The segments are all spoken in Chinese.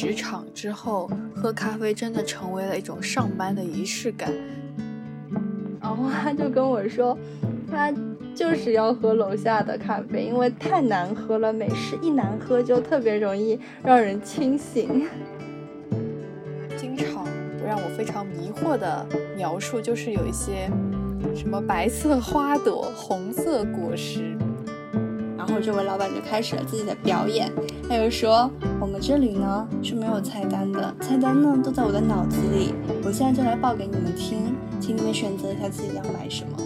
职场之后，喝咖啡真的成为了一种上班的仪式感。然后他就跟我说，他就是要喝楼下的咖啡，因为太难喝了，美式一难喝就特别容易让人清醒。经常让我非常迷惑的描述就是有一些什么白色花朵、红色果实。然后这位老板就开始了自己的表演，他就说：“我们这里呢是没有菜单的，菜单呢都在我的脑子里，我现在就来报给你们听，请你们选择一下自己要买什么。”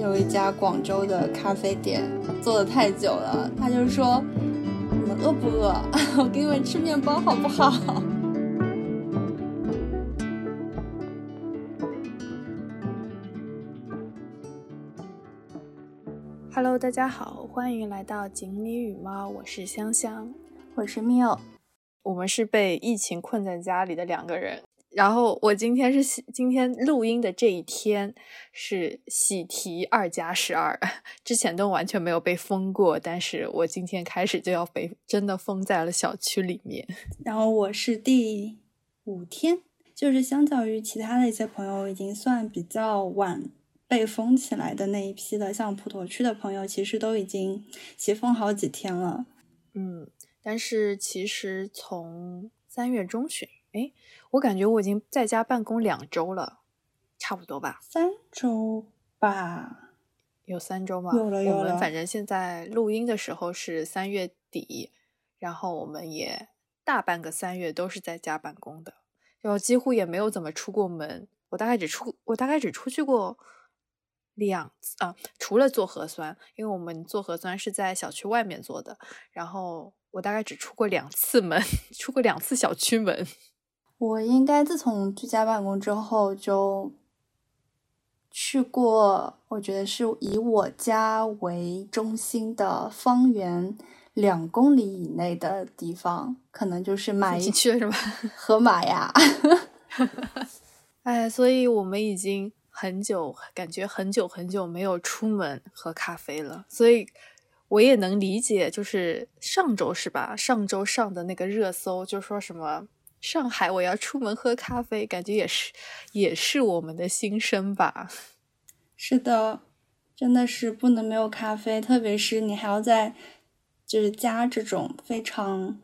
有一家广州的咖啡店做的太久了，他就说：“你们饿不饿？我给你们吃面包好不好？” Hello，大家好，欢迎来到锦鲤与猫，我是香香，我是 Mio，我们是被疫情困在家里的两个人。然后我今天是喜，今天录音的这一天是喜提二加十二，之前都完全没有被封过，但是我今天开始就要被真的封在了小区里面。然后我是第五天，就是相较于其他的一些朋友，已经算比较晚。被封起来的那一批的，像普陀区的朋友，其实都已经解封好几天了。嗯，但是其实从三月中旬，哎，我感觉我已经在家办公两周了，差不多吧？三周吧？有三周吗？有了有了。我们反正现在录音的时候是三月底，然后我们也大半个三月都是在家办公的，然后几乎也没有怎么出过门。我大概只出，我大概只出去过。两次啊，除了做核酸，因为我们做核酸是在小区外面做的，然后我大概只出过两次门，出过两次小区门。我应该自从居家办公之后就去过，我觉得是以我家为中心的方圆两公里以内的地方，可能就是买一去了是吧？河马呀，哎，所以我们已经。很久，感觉很久很久没有出门喝咖啡了，所以我也能理解，就是上周是吧？上周上的那个热搜就说什么上海我要出门喝咖啡，感觉也是也是我们的心声吧？是的，真的是不能没有咖啡，特别是你还要在就是家这种非常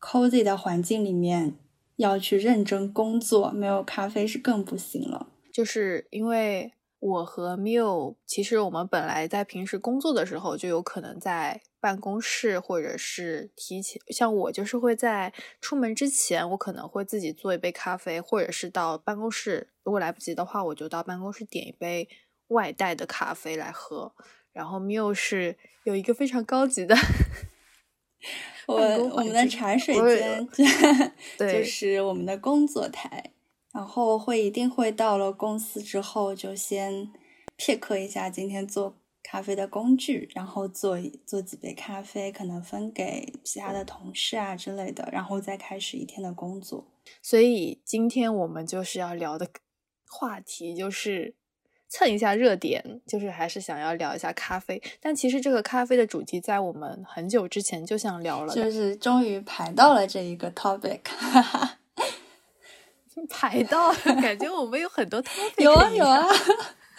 cozy 的环境里面要去认真工作，没有咖啡是更不行了。就是因为我和 Miu，其实我们本来在平时工作的时候就有可能在办公室，或者是提前，像我就是会在出门之前，我可能会自己做一杯咖啡，或者是到办公室，如果来不及的话，我就到办公室点一杯外带的咖啡来喝。然后 Miu 是有一个非常高级的，我我们的茶水间，对就是我们的工作台。然后会一定会到了公司之后，就先 pick 一下今天做咖啡的工具，然后做做几杯咖啡，可能分给其他的同事啊之类的，然后再开始一天的工作。所以今天我们就是要聊的话题就是蹭一下热点，就是还是想要聊一下咖啡。但其实这个咖啡的主题在我们很久之前就想聊了，就是终于排到了这一个 topic。排到，感觉我们有很多 topic。有啊有啊，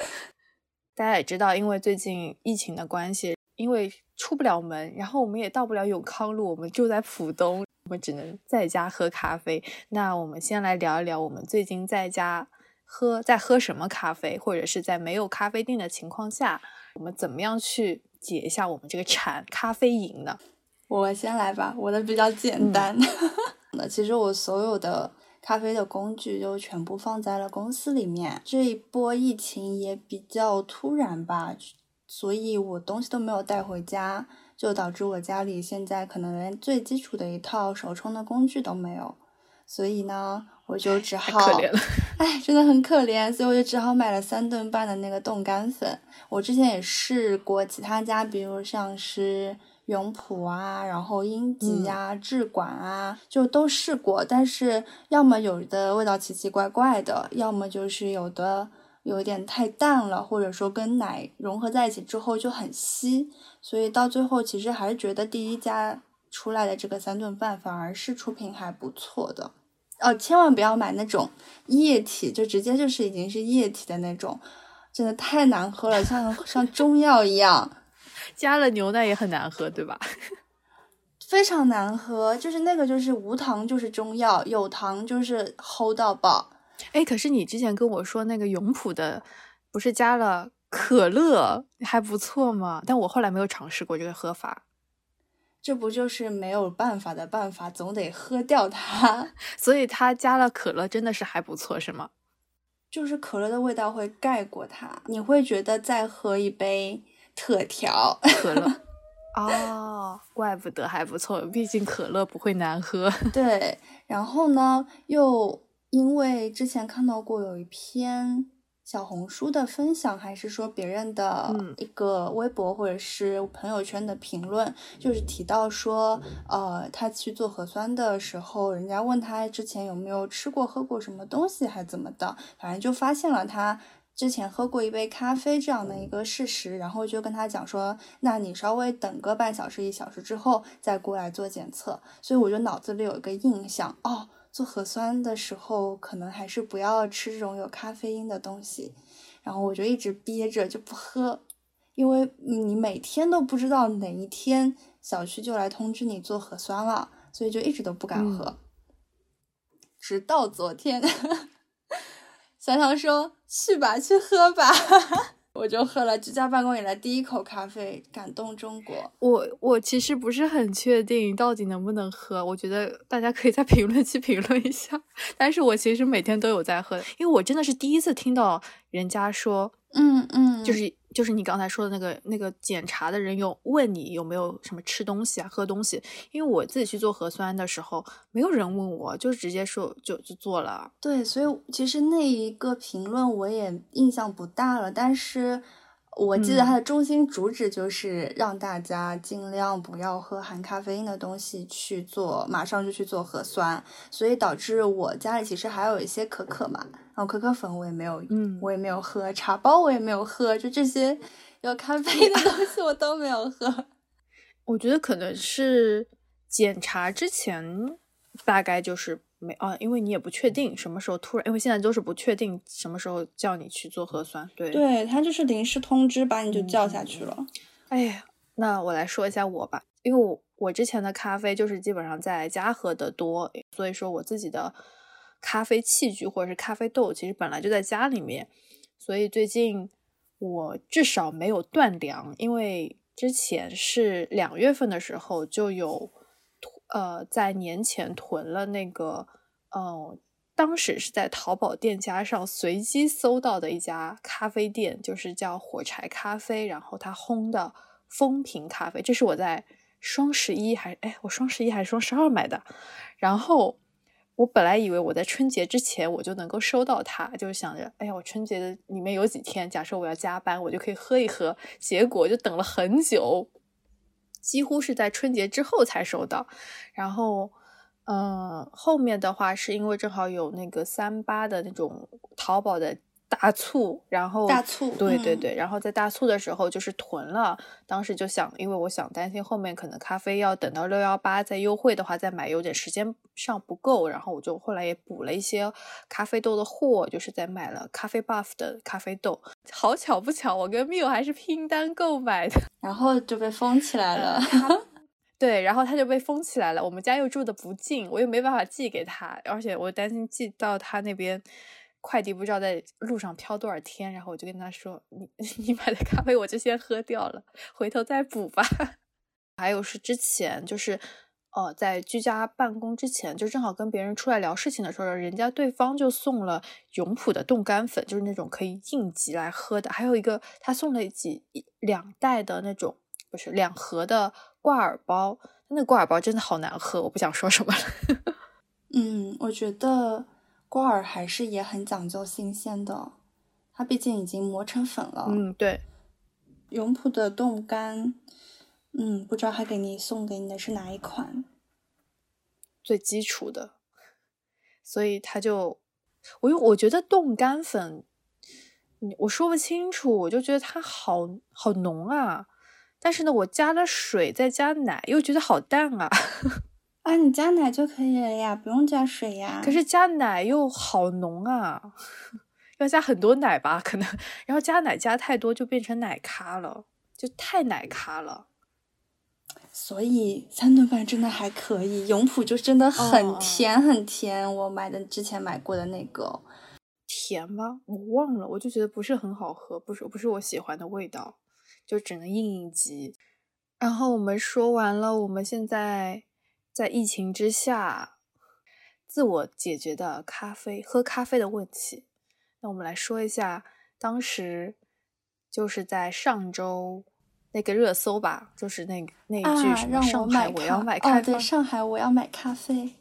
大家也知道，因为最近疫情的关系，因为出不了门，然后我们也到不了永康路，我们住在浦东，我们只能在家喝咖啡。那我们先来聊一聊，我们最近在家喝在喝什么咖啡，或者是在没有咖啡店的情况下，我们怎么样去解一下我们这个馋咖啡瘾呢？我先来吧，我的比较简单。那其实我所有的。咖啡的工具就全部放在了公司里面。这一波疫情也比较突然吧，所以我东西都没有带回家，就导致我家里现在可能连最基础的一套手冲的工具都没有。所以呢，我就只好，哎，真的很可怜。所以我就只好买了三顿半的那个冻干粉。我之前也试过其他家，比如像是。永璞啊，然后英吉呀、智管啊，就都试过，但是要么有的味道奇奇怪怪的，要么就是有的有点太淡了，或者说跟奶融合在一起之后就很稀，所以到最后其实还是觉得第一家出来的这个三顿饭反而是出品还不错的。哦，千万不要买那种液体，就直接就是已经是液体的那种，真的太难喝了，像像中药一样。加了牛奶也很难喝，对吧？非常难喝，就是那个就是无糖就是中药，有糖就是齁到爆。哎，可是你之前跟我说那个永璞的，不是加了可乐还不错吗？但我后来没有尝试过这个喝法。这不就是没有办法的办法，总得喝掉它。所以它加了可乐真的是还不错，是吗？就是可乐的味道会盖过它，你会觉得再喝一杯特调可乐。哦，怪不得还不错，毕竟可乐不会难喝。对，然后呢，又因为之前看到过有一篇。小红书的分享，还是说别人的一个微博或者是朋友圈的评论，就是提到说，呃，他去做核酸的时候，人家问他之前有没有吃过、喝过什么东西，还怎么的，反正就发现了他之前喝过一杯咖啡这样的一个事实，然后就跟他讲说，那你稍微等个半小时、一小时之后再过来做检测。所以我就脑子里有一个印象，哦。做核酸的时候，可能还是不要吃这种有咖啡因的东西。然后我就一直憋着就不喝，因为你每天都不知道哪一天小区就来通知你做核酸了，所以就一直都不敢喝。直到昨天，想想说去吧，去喝吧。我就喝了居家办公以来第一口咖啡，感动中国。我我其实不是很确定到底能不能喝，我觉得大家可以在评论区评论一下。但是我其实每天都有在喝，因为我真的是第一次听到人家说，嗯嗯，就是。就是你刚才说的那个那个检查的人有问你有没有什么吃东西啊、喝东西，因为我自己去做核酸的时候，没有人问我，就直接说就就做了。对，所以其实那一个评论我也印象不大了，但是。我记得它的中心主旨就是让大家尽量不要喝含咖啡因的东西去做，马上就去做核酸，所以导致我家里其实还有一些可可嘛，然后可可粉我也没有，嗯，我也没有喝，茶包我也没有喝，就这些有咖啡因的东西我都没有喝。我觉得可能是检查之前大概就是。没啊，因为你也不确定什么时候突然，因为现在都是不确定什么时候叫你去做核酸，对，对他就是临时通知把你就叫下去了。哎呀，那我来说一下我吧，因为我我之前的咖啡就是基本上在家喝的多，所以说我自己的咖啡器具或者是咖啡豆其实本来就在家里面，所以最近我至少没有断粮，因为之前是两月份的时候就有。呃，在年前囤了那个，嗯，当时是在淘宝店家上随机搜到的一家咖啡店，就是叫火柴咖啡，然后它烘的风瓶咖啡，这是我在双十一还哎，我双十一还是双十二买的，然后我本来以为我在春节之前我就能够收到它，就是想着，哎呀，我春节的里面有几天，假设我要加班，我就可以喝一喝，结果就等了很久。几乎是在春节之后才收到，然后，嗯，后面的话是因为正好有那个三八的那种淘宝的。大促，然后大促，对对对，然后在大促的时候就是囤了，当时就想，因为我想担心后面可能咖啡要等到六幺八再优惠的话再买，有点时间上不够，然后我就后来也补了一些咖啡豆的货，就是在买了咖啡 buff 的咖啡豆。好巧不巧，我跟 Miu 还是拼单购买的，然后就被封起来了。对，然后他就被封起来了。我们家又住的不近，我又没办法寄给他，而且我担心寄到他那边。快递不知道在路上飘多少天，然后我就跟他说：“你 你买的咖啡我就先喝掉了，回头再补吧。”还有是之前就是呃在居家办公之前，就正好跟别人出来聊事情的时候，人家对方就送了永璞的冻干粉，就是那种可以应急来喝的。还有一个他送了几两袋的那种，不是两盒的挂耳包，那挂耳包真的好难喝，我不想说什么了。嗯，我觉得。挂耳还是也很讲究新鲜的，它毕竟已经磨成粉了。嗯，对。永璞的冻干，嗯，不知道他给你送给你的是哪一款？最基础的，所以他就，我又我觉得冻干粉，我说不清楚，我就觉得它好好浓啊，但是呢，我加了水再加奶，又觉得好淡啊。啊，你加奶就可以了呀，不用加水呀。可是加奶又好浓啊，要加很多奶吧？可能，然后加奶加太多就变成奶咖了，就太奶咖了。所以三顿饭真的还可以，永璞就真的很甜很甜。我买的之前买过的那个甜吗？我忘了，我就觉得不是很好喝，不是不是我喜欢的味道，就只能应应急。然后我们说完了，我们现在。在疫情之下，自我解决的咖啡喝咖啡的问题。那我们来说一下，当时就是在上周那个热搜吧，就是那那一句什么“上海我要买咖啡”。对，上海我要买咖啡。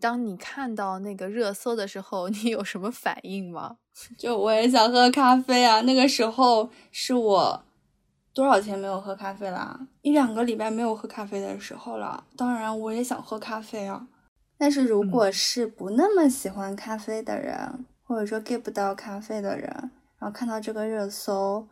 当你看到那个热搜的时候，你有什么反应吗？就我也想喝咖啡啊！那个时候是我。多少天没有喝咖啡啦？一两个礼拜没有喝咖啡的时候了。当然，我也想喝咖啡啊。但是，如果是不那么喜欢咖啡的人，或者说 get 不到咖啡的人，然后看到这个热搜，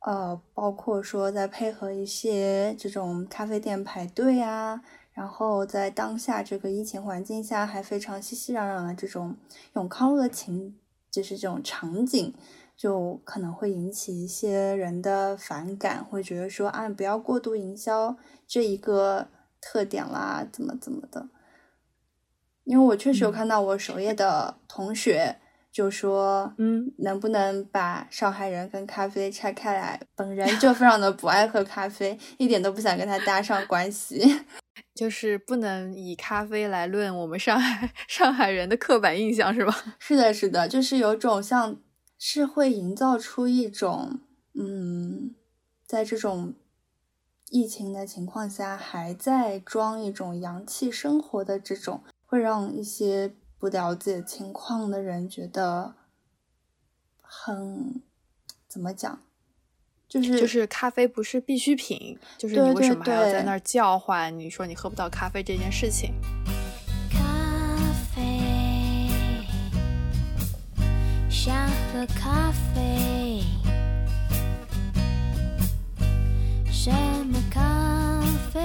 呃，包括说在配合一些这种咖啡店排队啊，然后在当下这个疫情环境下还非常熙熙攘攘的这种永康路的情，就是这种场景。就可能会引起一些人的反感，会觉得说啊，不要过度营销这一个特点啦，怎么怎么的。因为我确实有看到我首页的同学就说，嗯，能不能把上海人跟咖啡拆开来？本人就非常的不爱喝咖啡，一点都不想跟他搭上关系，就是不能以咖啡来论我们上海上海人的刻板印象，是吧？是的，是的，就是有种像。是会营造出一种，嗯，在这种疫情的情况下，还在装一种洋气生活的这种，会让一些不了解情况的人觉得很怎么讲，就是就是咖啡不是必需品，就是你为什么还要在那儿叫唤？你说你喝不到咖啡这件事情。想喝咖啡，什么咖啡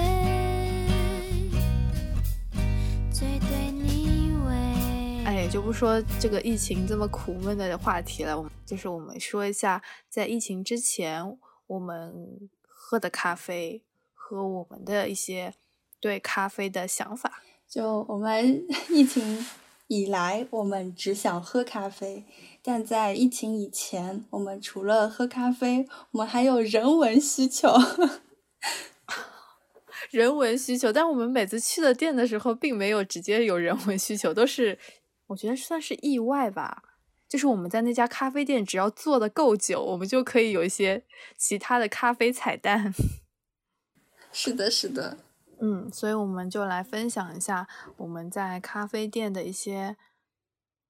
最对你味？哎，就不说这个疫情这么苦闷的话题了，我们就是我们说一下，在疫情之前我们喝的咖啡和我们的一些对咖啡的想法。就我们疫情以来，我们只想喝咖啡。但在疫情以前，我们除了喝咖啡，我们还有人文需求。人文需求，但我们每次去的店的时候，并没有直接有人文需求，都是我觉得算是意外吧。就是我们在那家咖啡店，只要坐的够久，我们就可以有一些其他的咖啡彩蛋。是的，是的，嗯，所以我们就来分享一下我们在咖啡店的一些。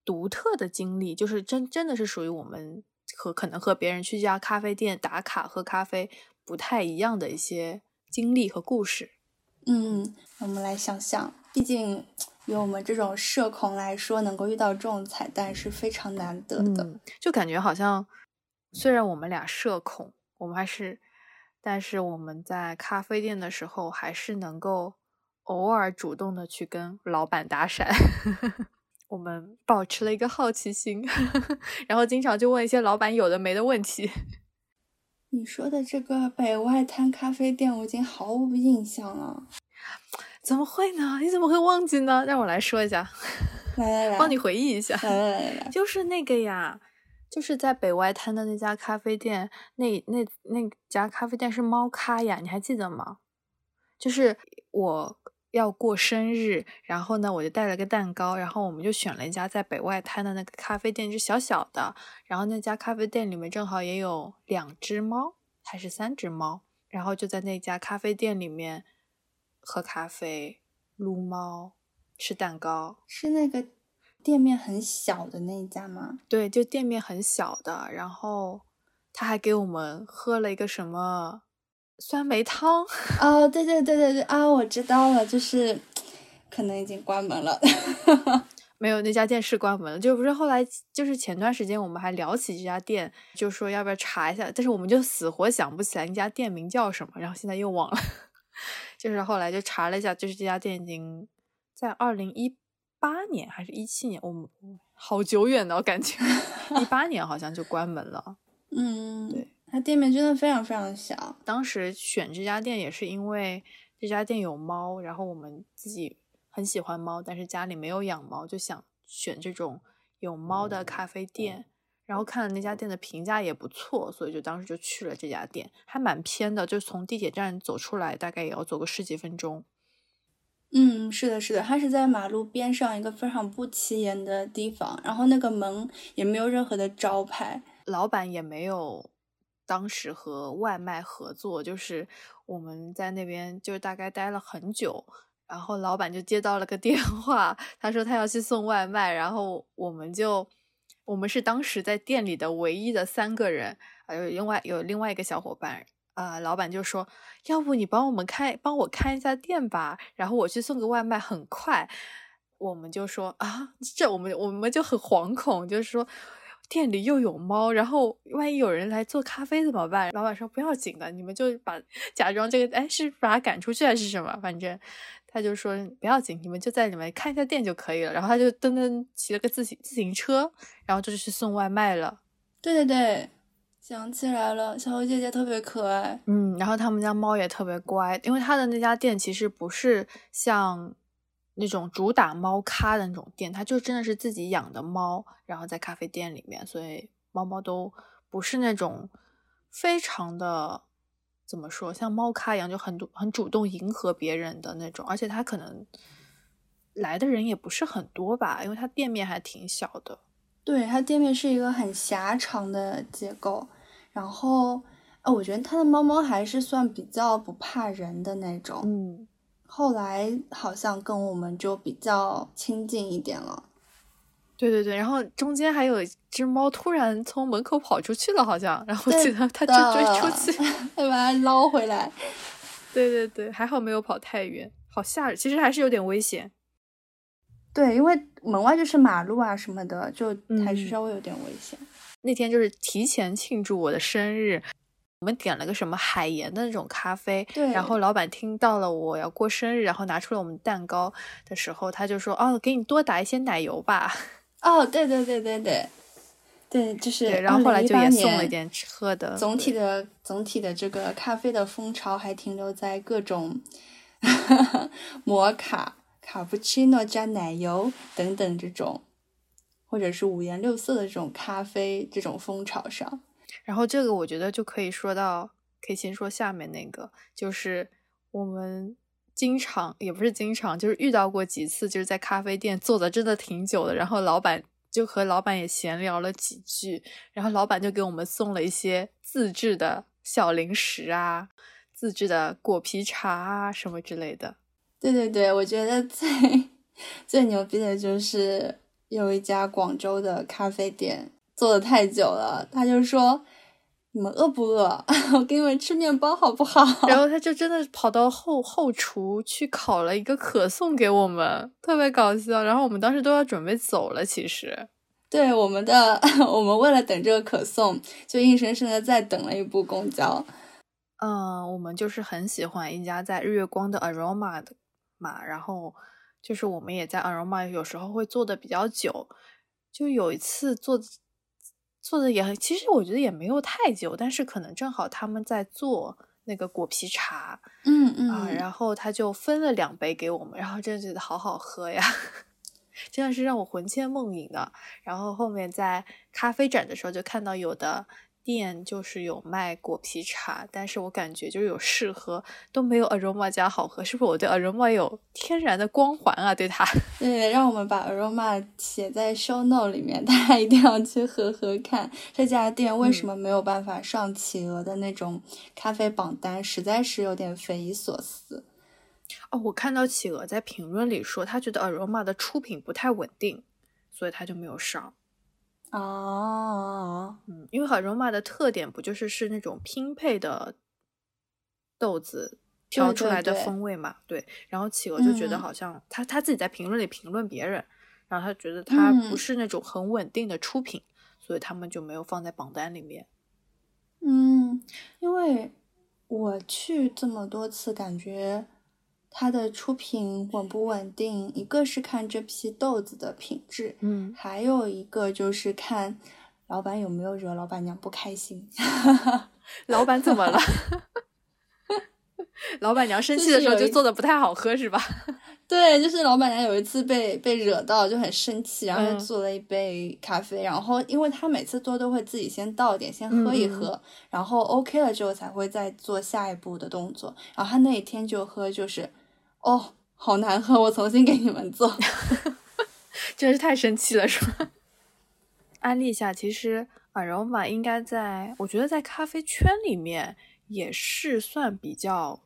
独特的经历，就是真真的是属于我们和可能和别人去一家咖啡店打卡喝咖啡不太一样的一些经历和故事。嗯，我们来想想，毕竟以我们这种社恐来说，能够遇到这种彩蛋是非常难得的。就感觉好像，虽然我们俩社恐，我们还是，但是我们在咖啡店的时候，还是能够偶尔主动的去跟老板搭讪。我们保持了一个好奇心，然后经常就问一些老板有的没的问题。你说的这个北外滩咖啡店，我已经毫无印象了。怎么会呢？你怎么会忘记呢？让我来说一下，来来来，帮你回忆一下。来来来来，就是那个呀，就是在北外滩的那家咖啡店，那那那家咖啡店是猫咖呀，你还记得吗？就是我。要过生日，然后呢，我就带了个蛋糕，然后我们就选了一家在北外滩的那个咖啡店，就小小的。然后那家咖啡店里面正好也有两只猫，还是三只猫。然后就在那家咖啡店里面喝咖啡、撸猫、吃蛋糕。是那个店面很小的那一家吗？对，就店面很小的。然后他还给我们喝了一个什么？酸梅汤 哦，对对对对对啊，我知道了，就是可能已经关门了。没有，那家店是关门了。就不是后来，就是前段时间我们还聊起这家店，就说要不要查一下，但是我们就死活想不起来那家店名叫什么，然后现在又忘了。就是后来就查了一下，就是这家店已经在二零一八年还是一七年，我们好久远的，我感觉一八年好像就关门了。嗯，对，它店面真的非常非常小。当时选这家店也是因为这家店有猫，然后我们自己很喜欢猫，但是家里没有养猫，就想选这种有猫的咖啡店。然后看了那家店的评价也不错，所以就当时就去了这家店，还蛮偏的，就从地铁站走出来大概也要走个十几分钟。嗯，是的，是的，它是在马路边上一个非常不起眼的地方，然后那个门也没有任何的招牌，老板也没有当时和外卖合作，就是我们在那边就大概待了很久，然后老板就接到了个电话，他说他要去送外卖，然后我们就我们是当时在店里的唯一的三个人，还有另外有另外一个小伙伴。啊，老板就说：“要不你帮我们开，帮我看一下店吧，然后我去送个外卖，很快。”我们就说：“啊，这我们我们就很惶恐，就是说店里又有猫，然后万一有人来做咖啡怎么办？”老板说：“不要紧的，你们就把假装这个，哎，是把他赶出去还是什么？反正他就说不要紧，你们就在里面看一下店就可以了。”然后他就噔噔骑了个自行自行车，然后就去送外卖了。对对对。想起来了，小猴姐姐特别可爱。嗯，然后他们家猫也特别乖，因为他的那家店其实不是像那种主打猫咖的那种店，它就真的是自己养的猫，然后在咖啡店里面，所以猫猫都不是那种非常的怎么说，像猫咖一样就很多很主动迎合别人的那种，而且它可能来的人也不是很多吧，因为它店面还挺小的。对，它店面是一个很狭长的结构，然后，呃，我觉得它的猫猫还是算比较不怕人的那种。嗯，后来好像跟我们就比较亲近一点了。对对对，然后中间还有一只猫突然从门口跑出去了，好像，然后记得它就追出去，再把它捞回来。对对对，还好没有跑太远，好吓人，其实还是有点危险。对，因为门外就是马路啊什么的，就还是稍微有点危险。那天就是提前庆祝我的生日，我们点了个什么海盐的那种咖啡。对。然后老板听到了我要过生日，然后拿出了我们蛋糕的时候，他就说：“哦，给你多打一些奶油吧。”哦，对对对对对，对，就是。然后后来就也送了一点吃喝的。总体的总体的这个咖啡的风潮还停留在各种 摩卡。卡布奇诺加奶油等等这种，或者是五颜六色的这种咖啡这种风潮上，然后这个我觉得就可以说到，可以先说下面那个，就是我们经常也不是经常，就是遇到过几次，就是在咖啡店坐的真的挺久的，然后老板就和老板也闲聊了几句，然后老板就给我们送了一些自制的小零食啊，自制的果皮茶啊什么之类的。对对对，我觉得最 最牛逼的就是有一家广州的咖啡店做的太久了，他就说你们饿不饿？我给你们吃面包好不好？然后他就真的跑到后后厨去烤了一个可颂给我们，特别搞笑。然后我们当时都要准备走了，其实对我们的 我们为了等这个可颂，就硬生生的再等了一部公交。嗯，我们就是很喜欢一家在日月光的 Aroma 的。嘛，然后就是我们也在 Aroma，有时候会坐的比较久，就有一次做做的也很，其实我觉得也没有太久，但是可能正好他们在做那个果皮茶，嗯嗯啊，然后他就分了两杯给我们，然后真的觉得好好喝呀，真的是让我魂牵梦萦的。然后后面在咖啡展的时候就看到有的。店就是有卖果皮茶，但是我感觉就是有试喝都没有 Aroma 家好喝，是不是我对 Aroma 有天然的光环啊？对它，对，让我们把 Aroma 写在 Show Note 里面，大家一定要去喝喝看。这家店为什么没有办法上企鹅的那种咖啡榜单，实在是有点匪夷所思。哦，我看到企鹅在评论里说，他觉得 Aroma 的出品不太稳定，所以他就没有上。哦，嗯，因为好 aroma 的特点不就是是那种拼配的豆子调出来的风味嘛？对。然后企鹅就觉得好像他他自己在评论里评论别人，然然后他觉得他不是那种很稳定的出品，所以他们就没有放在榜单里面。嗯，因为我去这么多次，感觉它的出品稳不稳定，一个是看这批豆子的品质，嗯，还有一个就是看老板有没有惹老板娘不开心。老板怎么了？老板娘生气的时候就做的不太好喝，是吧？对，就是老板娘有一次被被惹到，就很生气，然后就做了一杯咖啡，然后因为他每次做都会自己先倒点，先喝一喝，然后 OK 了之后才会再做下一步的动作。然后他那一天就喝，就是哦，好难喝，我重新给你们做，真是太生气了，是吧？安利一下，其实 Aroma 应该在，我觉得在咖啡圈里面也是算比较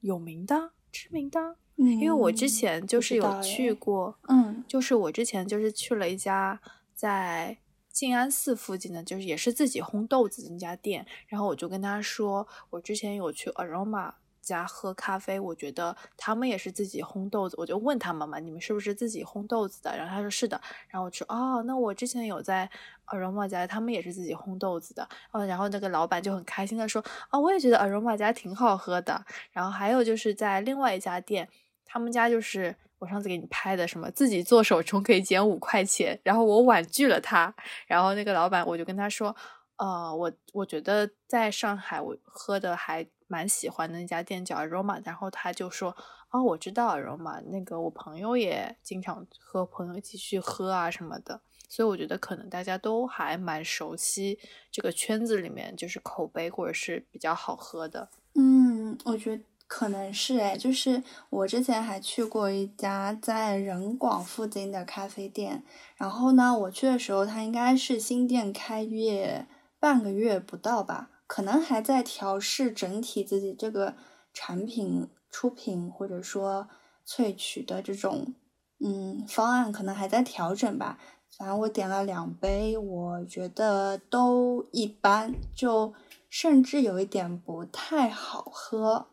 有名的、知名的。因为我之前就是有去过，嗯，就是我之前就是去了一家在静安寺附近的，就是也是自己烘豆子的那家店，然后我就跟他说，我之前有去 Aroma 家喝咖啡，我觉得他们也是自己烘豆子，我就问他们嘛，你们是不是自己烘豆子的？然后他说是的，然后我说哦，那我之前有在 Aroma 家，他们也是自己烘豆子的，哦，然后那个老板就很开心的说，哦，我也觉得 Aroma 家挺好喝的，然后还有就是在另外一家店。他们家就是我上次给你拍的，什么自己做手冲可以减五块钱，然后我婉拒了他，然后那个老板我就跟他说，呃，我我觉得在上海我喝的还蛮喜欢的那家店叫 Aroma，然后他就说，哦，我知道 Aroma，那个我朋友也经常和朋友一起去喝啊什么的，所以我觉得可能大家都还蛮熟悉这个圈子里面就是口碑或者是比较好喝的。嗯，我觉得。可能是哎，就是我之前还去过一家在人广附近的咖啡店，然后呢，我去的时候它应该是新店开业半个月不到吧，可能还在调试整体自己这个产品出品或者说萃取的这种嗯方案，可能还在调整吧。反正我点了两杯，我觉得都一般，就甚至有一点不太好喝。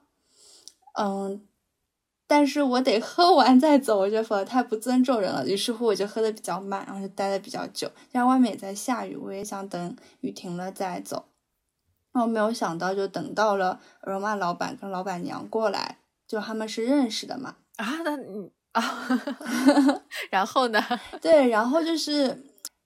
嗯，但是我得喝完再走，我觉得否则太不尊重人了。于是乎，我就喝的比较慢，然后就待的比较久。加上外面也在下雨，我也想等雨停了再走。然后没有想到，就等到了罗曼老板跟老板娘过来，就他们是认识的嘛。啊，那你啊，然后呢？对，然后就是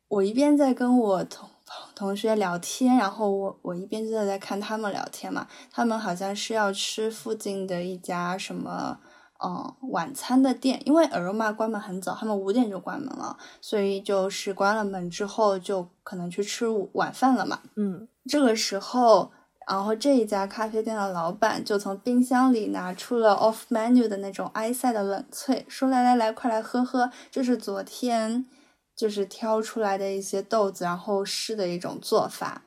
我一边在跟我同。同学聊天，然后我我一边就在在看他们聊天嘛，他们好像是要吃附近的一家什么嗯晚餐的店，因为 Aroma 关门很早，他们五点就关门了，所以就是关了门之后就可能去吃晚饭了嘛。嗯，这个时候，然后这一家咖啡店的老板就从冰箱里拿出了 off menu 的那种埃塞的冷萃，说来来来，快来喝喝，这是昨天。就是挑出来的一些豆子，然后试的一种做法。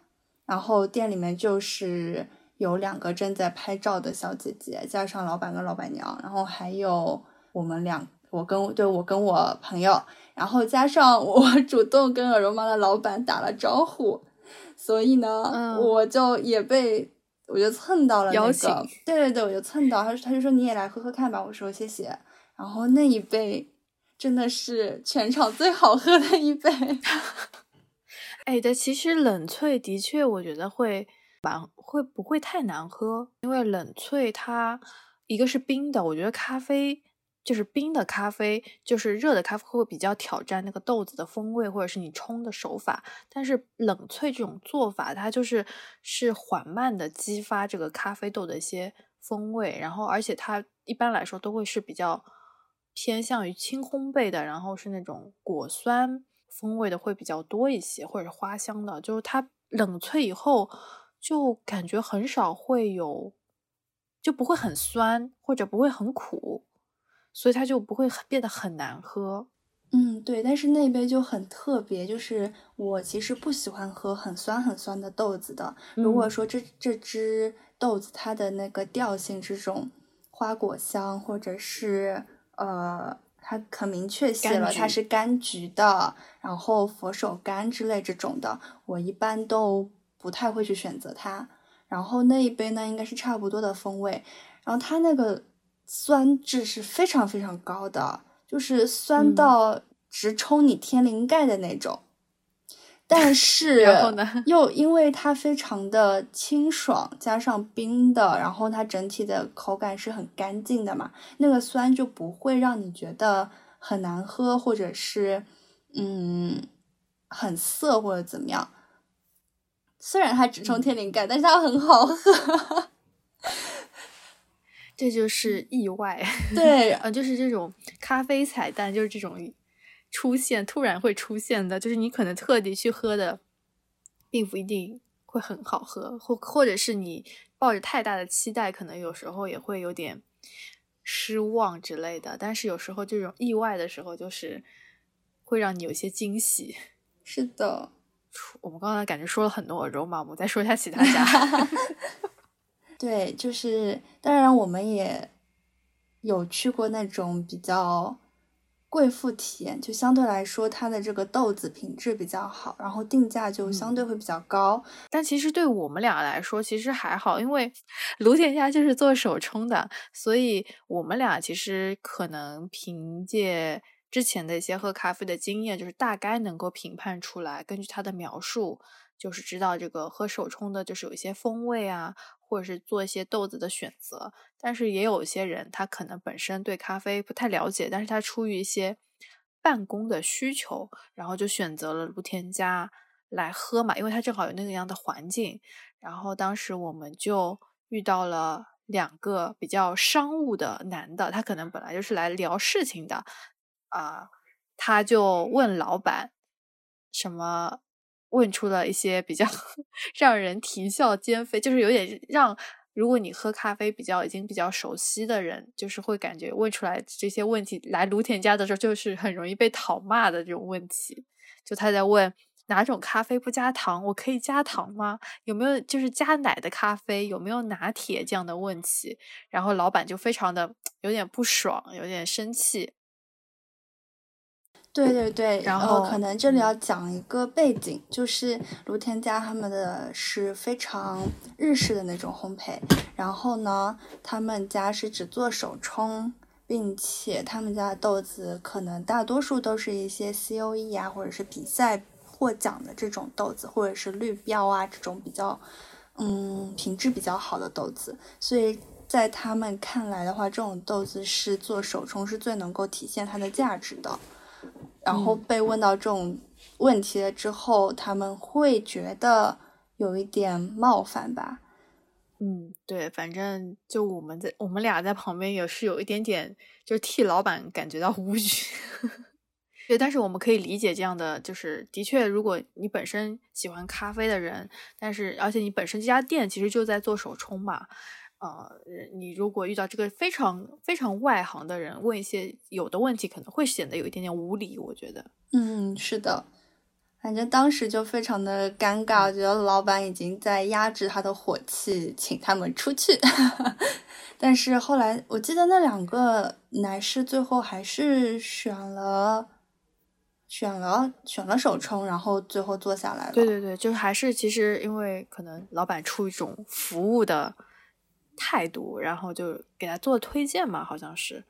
然后店里面就是有两个正在拍照的小姐姐，加上老板跟老板娘，然后还有我们两，我跟对我跟我朋友，然后加上我主动跟耳绒毛的老板打了招呼，所以呢，我就也被我就蹭到了那个，对对对，我就蹭到，他他就说你也来喝喝看吧，我说谢谢。然后那一杯。真的是全场最好喝的一杯，哎，但其实冷萃的确，我觉得会会不会太难喝？因为冷萃它一个是冰的，我觉得咖啡就是冰的咖啡，就是热的咖啡会比较挑战那个豆子的风味，或者是你冲的手法。但是冷萃这种做法，它就是是缓慢的激发这个咖啡豆的一些风味，然后而且它一般来说都会是比较。偏向于轻烘焙的，然后是那种果酸风味的会比较多一些，或者是花香的。就是它冷萃以后，就感觉很少会有，就不会很酸，或者不会很苦，所以它就不会变得很难喝。嗯，对。但是那杯就很特别，就是我其实不喜欢喝很酸很酸的豆子的。如果说这这只豆子它的那个调性这种花果香，或者是。呃，它很明确写了，它是柑橘的，然后佛手柑之类这种的，我一般都不太会去选择它。然后那一杯呢，应该是差不多的风味，然后它那个酸质是非常非常高的，就是酸到直冲你天灵盖的那种。但是，然后呢？又因为它非常的清爽，加上冰的，然后它整体的口感是很干净的嘛，那个酸就不会让你觉得很难喝，或者是嗯很涩或者怎么样。虽然它只冲天灵盖，但是它很好喝。这就是意外，对，呃，就是这种咖啡彩蛋，就是这种。出现突然会出现的，就是你可能特地去喝的，并不一定会很好喝，或或者是你抱着太大的期待，可能有时候也会有点失望之类的。但是有时候这种意外的时候，就是会让你有些惊喜。是的，我们刚才感觉说了很多肉嘛，我们再说一下其他家。对，就是当然我们也有去过那种比较。贵妇体验就相对来说，它的这个豆子品质比较好，然后定价就相对会比较高。但其实对我们俩来说，其实还好，因为 卢田家就是做手冲的，所以我们俩其实可能凭借之前的一些喝咖啡的经验，就是大概能够评判出来，根据他的描述，就是知道这个喝手冲的，就是有一些风味啊。或者是做一些豆子的选择，但是也有一些人，他可能本身对咖啡不太了解，但是他出于一些办公的需求，然后就选择了卢田家来喝嘛，因为他正好有那个样的环境。然后当时我们就遇到了两个比较商务的男的，他可能本来就是来聊事情的啊，他就问老板什么。问出了一些比较 让人啼笑皆非，就是有点让如果你喝咖啡比较已经比较熟悉的人，就是会感觉问出来这些问题来卢田家的时候，就是很容易被讨骂的这种问题。就他在问哪种咖啡不加糖，我可以加糖吗？有没有就是加奶的咖啡？有没有拿铁这样的问题？然后老板就非常的 有点不爽，有点生气。对对对，然后可能这里要讲一个背景，就是卢天家他们的是非常日式的那种烘焙，然后呢，他们家是只做手冲，并且他们家的豆子可能大多数都是一些 C O E 啊，或者是比赛获奖的这种豆子，或者是绿标啊这种比较嗯品质比较好的豆子，所以在他们看来的话，这种豆子是做手冲是最能够体现它的价值的。然后被问到这种问题了之后，他们会觉得有一点冒犯吧？嗯，对，反正就我们在我们俩在旁边也是有一点点，就替老板感觉到无语。对，但是我们可以理解这样的，就是的确，如果你本身喜欢咖啡的人，但是而且你本身这家店其实就在做手冲嘛。呃，你如果遇到这个非常非常外行的人，问一些有的问题，可能会显得有一点点无理。我觉得，嗯，是的，反正当时就非常的尴尬，我觉得老板已经在压制他的火气，请他们出去。但是后来，我记得那两个男士最后还是选了选了选了首充，然后最后坐下来了。对对对，就是还是其实因为可能老板出一种服务的。态度，然后就给他做推荐嘛，好像是，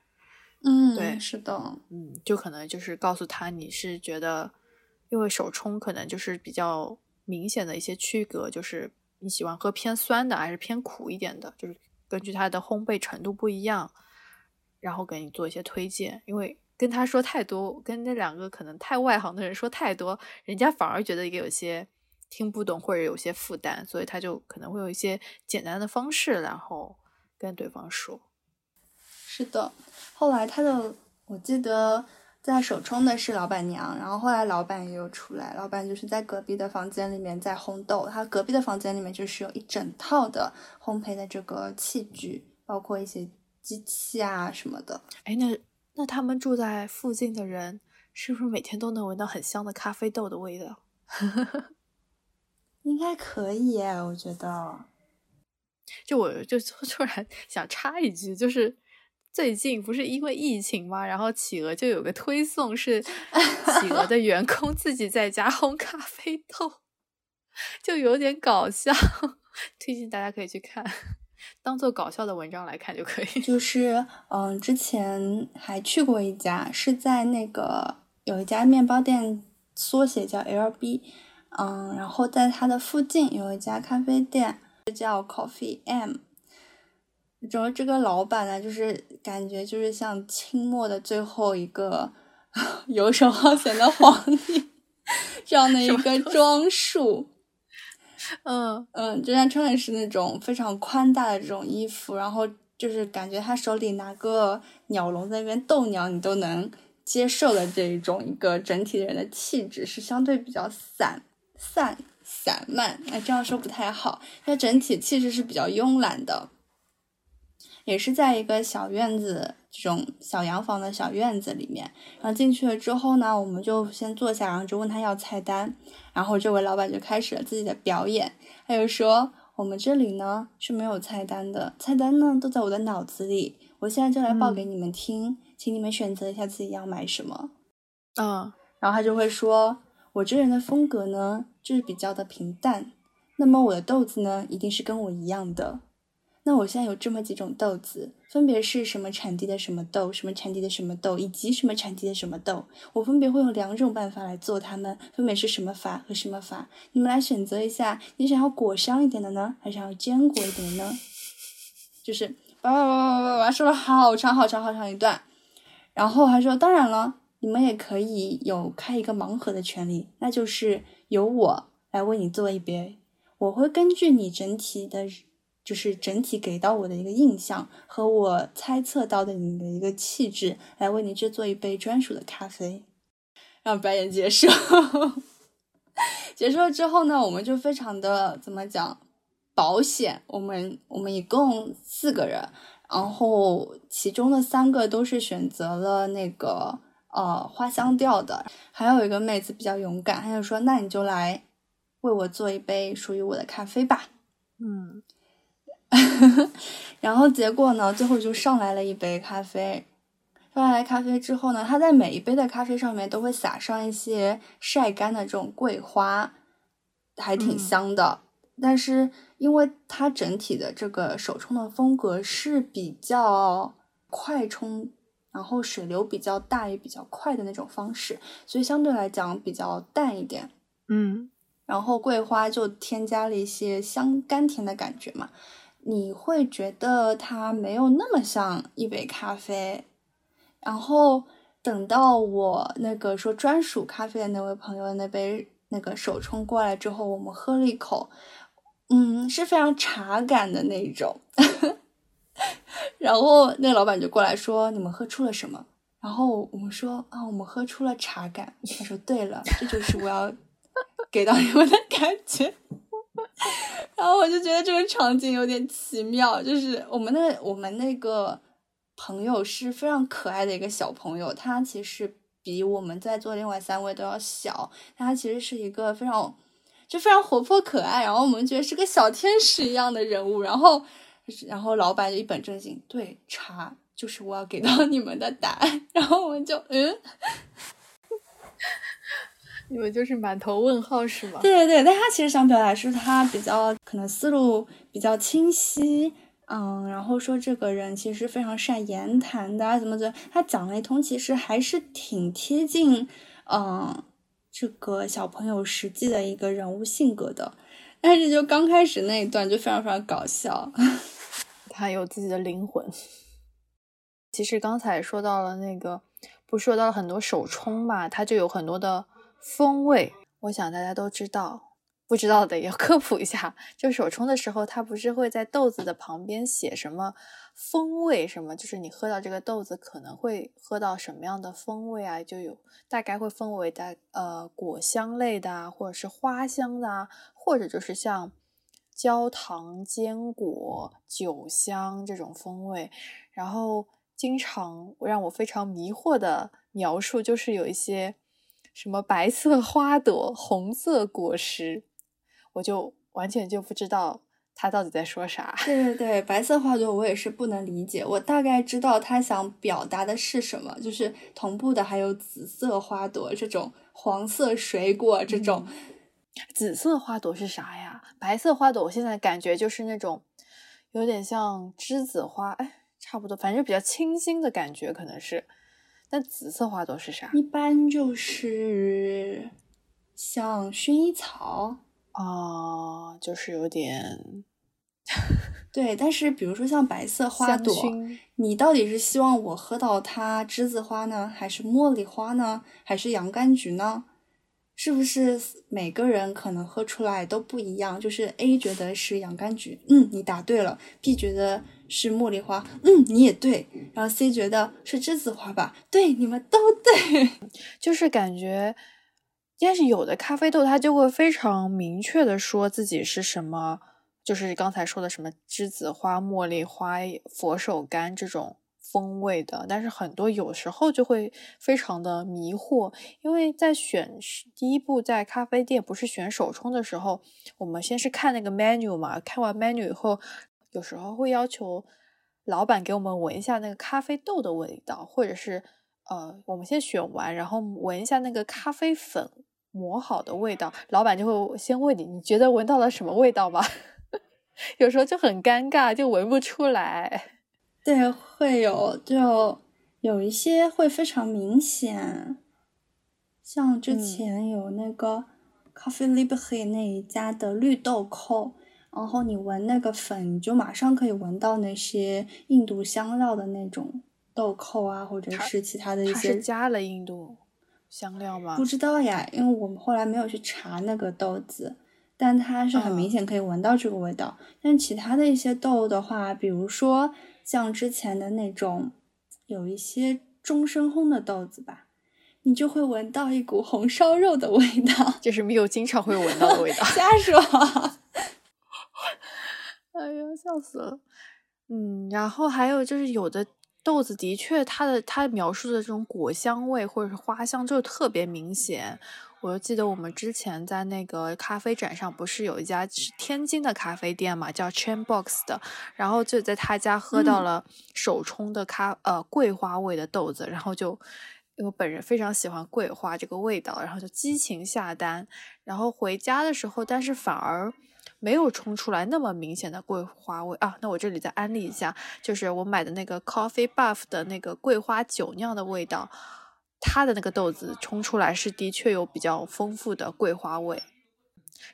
嗯，对，是的，嗯，就可能就是告诉他你是觉得，因为手冲可能就是比较明显的一些区隔，就是你喜欢喝偏酸的还是偏苦一点的，就是根据它的烘焙程度不一样，然后给你做一些推荐。因为跟他说太多，跟那两个可能太外行的人说太多，人家反而觉得也有些。听不懂或者有些负担，所以他就可能会有一些简单的方式，然后跟对方说。是的，后来他的我记得在首冲的是老板娘，然后后来老板也有出来，老板就是在隔壁的房间里面在烘豆，他隔壁的房间里面就是有一整套的烘焙的这个器具，包括一些机器啊什么的。哎，那那他们住在附近的人是不是每天都能闻到很香的咖啡豆的味道？应该可以，我觉得。就我就 突然想插一句，就是最近不是因为疫情嘛，然后企鹅就有个推送，是企鹅的员工自己在家烘咖啡豆，就有点搞笑，推荐大家可以去看，当做搞笑的文章来看就可以。就 是嗯，之前还去过一家，是在那个有一家面包店，缩写叫 LB，嗯，然后在它的附近有一家咖啡店，叫 Coffee M。然后这个老板呢，就是感觉就是像清末的最后一个 游手好闲的皇帝这样的一个装束。嗯嗯，就像穿的是那种非常宽大的这种衣服，然后就是感觉他手里拿个鸟笼在那边逗鸟，你都能接受的这一种一个整体人的气质是相对比较散散散漫，哎，这样说不太好，它整体气质是比较慵懒的。也是在一个小院子，这种小洋房的小院子里面。然后进去了之后呢，我们就先坐下，然后就问他要菜单。然后这位老板就开始了自己的表演，他就说：“我们这里呢是没有菜单的，菜单呢都在我的脑子里。我现在就来报给你们听，请你们选择一下自己要买什么。”嗯，然后他就会说：“我这人的风格呢就是比较的平淡，那么我的豆子呢一定是跟我一样的。”那我现在有这么几种豆子，分别是什么产地的什么豆，什么产地的什么豆，以及什么产地的什么豆。我分别会用两种办法来做它们，分别是什么法和什么法。你们来选择一下，你想要果香一点的呢，还是想要坚果一点的呢？就是叭叭叭叭叭叭说了好长好长好长一段，然后还说，当然了，你们也可以有开一个盲盒的权利，那就是由我来为你做一杯，我会根据你整体的。就是整体给到我的一个印象和我猜测到的你的一个气质，来为你制作一杯专属的咖啡。让表演结束，结束了之后呢，我们就非常的怎么讲保险。我们我们一共四个人，然后其中的三个都是选择了那个呃花香调的，还有一个妹子比较勇敢，她就说：“那你就来为我做一杯属于我的咖啡吧。”嗯。然后结果呢？最后就上来了一杯咖啡。上来咖啡之后呢，他在每一杯的咖啡上面都会撒上一些晒干的这种桂花，还挺香的。但是因为它整体的这个手冲的风格是比较快冲，然后水流比较大也比较快的那种方式，所以相对来讲比较淡一点。嗯，然后桂花就添加了一些香甘甜的感觉嘛。你会觉得它没有那么像一杯咖啡，然后等到我那个说专属咖啡的那位朋友那杯那个手冲过来之后，我们喝了一口，嗯，是非常茶感的那种。然后那老板就过来说：“你们喝出了什么？”然后我们说：“啊，我们喝出了茶感。”他说：“对了，这就是我要给到你们的感觉。”然后我就觉得这个场景有点奇妙，就是我们的我们那个朋友是非常可爱的一个小朋友，他其实比我们在座另外三位都要小，他其实是一个非常就非常活泼可爱，然后我们觉得是个小天使一样的人物，然后然后老板就一本正经，对，茶就是我要给到你们的答案，然后我们就嗯。你们就是满头问号是吗？对对对，但他其实想表达是他比较可能思路比较清晰，嗯，然后说这个人其实非常善言谈的，怎么怎么，他讲了一通，其实还是挺贴近，嗯，这个小朋友实际的一个人物性格的。但是就刚开始那一段就非常非常搞笑，他有自己的灵魂。其实刚才说到了那个，不说到了很多手冲嘛，它就有很多的。风味，我想大家都知道，不知道的也科普一下。就手冲的时候，它不是会在豆子的旁边写什么风味什么？就是你喝到这个豆子可能会喝到什么样的风味啊？就有大概会分为的呃果香类的啊，或者是花香的啊，或者就是像焦糖、坚果、酒香这种风味。然后经常让我非常迷惑的描述就是有一些。什么白色花朵、红色果实，我就完全就不知道他到底在说啥。对对对，白色花朵我也是不能理解。我大概知道他想表达的是什么，就是同步的还有紫色花朵这种黄色水果这种。紫色花朵是啥呀？白色花朵我现在感觉就是那种有点像栀子花，哎，差不多，反正比较清新的感觉可能是。但紫色花朵是啥？一般就是像薰衣草哦，就是有点。对，但是比如说像白色花朵，你到底是希望我喝到它栀子花呢，还是茉莉花呢，还是洋甘菊呢？是不是每个人可能喝出来都不一样？就是 A 觉得是洋甘菊，嗯，你答对了；B 觉得是茉莉花，嗯，你也对；然后 C 觉得是栀子花吧，对，你们都对。就是感觉，但是有的咖啡豆它就会非常明确的说自己是什么。就是刚才说的什么栀子花、茉莉花、佛手柑这种风味的，但是很多有时候就会非常的迷惑，因为在选第一步在咖啡店不是选手冲的时候，我们先是看那个 menu 嘛，看完 menu 以后，有时候会要求老板给我们闻一下那个咖啡豆的味道，或者是呃，我们先选完，然后闻一下那个咖啡粉磨好的味道，老板就会先问你，你觉得闻到了什么味道吗？有时候就很尴尬，就闻不出来。对，会有，就有一些会非常明显，像之前有那个 Coffee Libre 那一家的绿豆蔻，然后你闻那个粉，你就马上可以闻到那些印度香料的那种豆蔻啊，或者是其他的一些。是加了印度香料吗？不知道呀，因为我们后来没有去查那个豆子。但它是很明显可以闻到这个味道，但其他的一些豆的话，比如说像之前的那种有一些中深烘的豆子吧，你就会闻到一股红烧肉的味道，就是没有经常会闻到的味道。瞎说，哎呀，笑死了。嗯，然后还有就是有的豆子的确它的它描述的这种果香味或者是花香就特别明显。我就记得我们之前在那个咖啡展上，不是有一家是天津的咖啡店嘛，叫 Chain Box 的，然后就在他家喝到了手冲的咖呃桂花味的豆子，然后就因为本人非常喜欢桂花这个味道，然后就激情下单，然后回家的时候，但是反而没有冲出来那么明显的桂花味啊。那我这里再安利一下，就是我买的那个 Coffee Buff 的那个桂花酒酿的味道。它的那个豆子冲出来是的确有比较丰富的桂花味，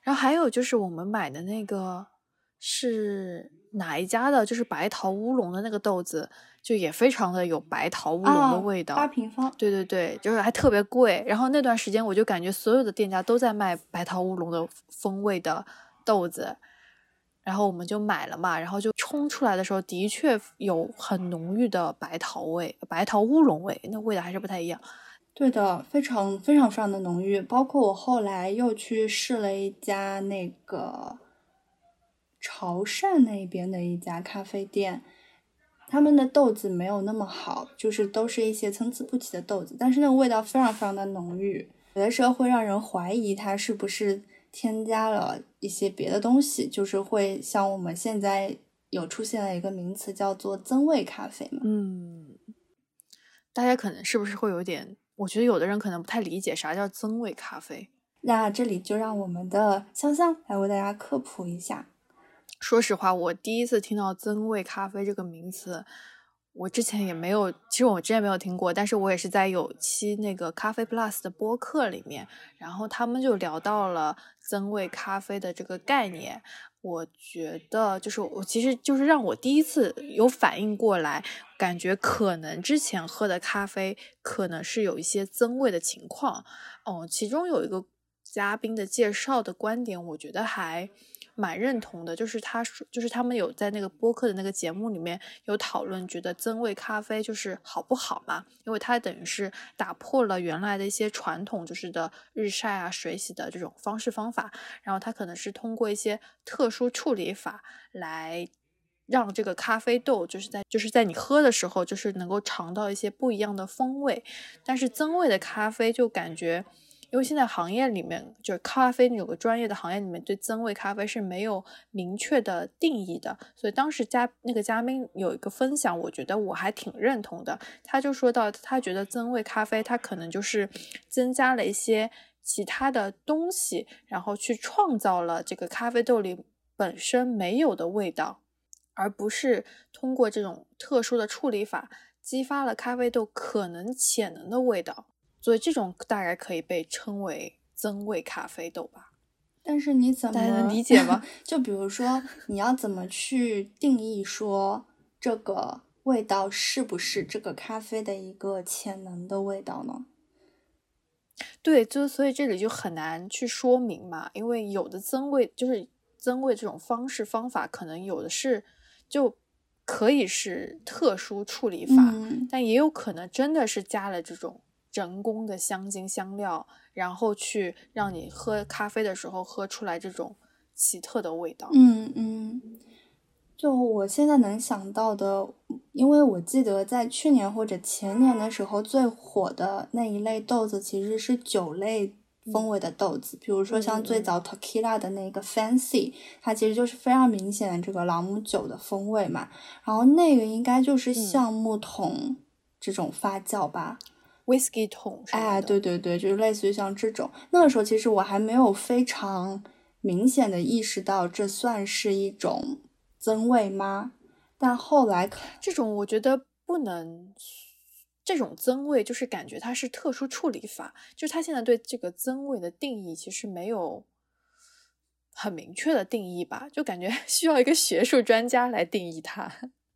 然后还有就是我们买的那个是哪一家的？就是白桃乌龙的那个豆子，就也非常的有白桃乌龙的味道。八平方。对对对，就是还特别贵。然后那段时间我就感觉所有的店家都在卖白桃乌龙的风味的豆子。然后我们就买了嘛，然后就冲出来的时候，的确有很浓郁的白桃味、白桃乌龙味，那味道还是不太一样。对的，非常非常非常的浓郁。包括我后来又去试了一家那个潮汕那边的一家咖啡店，他们的豆子没有那么好，就是都是一些参差不齐的豆子，但是那个味道非常非常的浓郁，有的时候会让人怀疑它是不是。添加了一些别的东西，就是会像我们现在有出现了一个名词叫做增味咖啡嘛。嗯，大家可能是不是会有点？我觉得有的人可能不太理解啥叫增味咖啡。那这里就让我们的香香来为大家科普一下。说实话，我第一次听到增味咖啡这个名词。我之前也没有，其实我之前没有听过，但是我也是在有期那个咖啡 Plus 的播客里面，然后他们就聊到了增味咖啡的这个概念。我觉得就是我其实就是让我第一次有反应过来，感觉可能之前喝的咖啡可能是有一些增味的情况。哦，其中有一个嘉宾的介绍的观点，我觉得还。蛮认同的，就是他说，就是他们有在那个播客的那个节目里面有讨论，觉得增味咖啡就是好不好嘛？因为它等于是打破了原来的一些传统，就是的日晒啊、水洗的这种方式方法，然后它可能是通过一些特殊处理法来让这个咖啡豆就是在就是在你喝的时候，就是能够尝到一些不一样的风味。但是增味的咖啡就感觉。因为现在行业里面，就是咖啡有个专业的行业里面，对增味咖啡是没有明确的定义的。所以当时嘉那个嘉宾有一个分享，我觉得我还挺认同的。他就说到，他觉得增味咖啡它可能就是增加了一些其他的东西，然后去创造了这个咖啡豆里本身没有的味道。而不是通过这种特殊的处理法激发了咖啡豆可能潜能的味道。所以这种大概可以被称为增味咖啡豆吧。但是你怎么能理解吗？就比如说，你要怎么去定义说这个味道是不是这个咖啡的一个潜能的味道呢？对，就所以这里就很难去说明嘛，因为有的增味就是增味这种方式方法，可能有的是就可以是特殊处理法，但也有可能真的是加了这种人工的香精香料。然后去让你喝咖啡的时候喝出来这种奇特的味道。嗯嗯，就我现在能想到的，因为我记得在去年或者前年的时候，最火的那一类豆子其实是酒类风味的豆子，比如说像最早 Tequila 的那个 Fancy，它其实就是非常明显的这个朗姆酒的风味嘛。然后那个应该就是橡木桶这种发酵吧。Whisky 桶，哎，对对对，就是类似于像这种。那个时候其实我还没有非常明显的意识到这算是一种增味吗？但后来这种我觉得不能，这种增味就是感觉它是特殊处理法，就是它现在对这个增味的定义其实没有很明确的定义吧，就感觉 需要一个学术专家来定义它。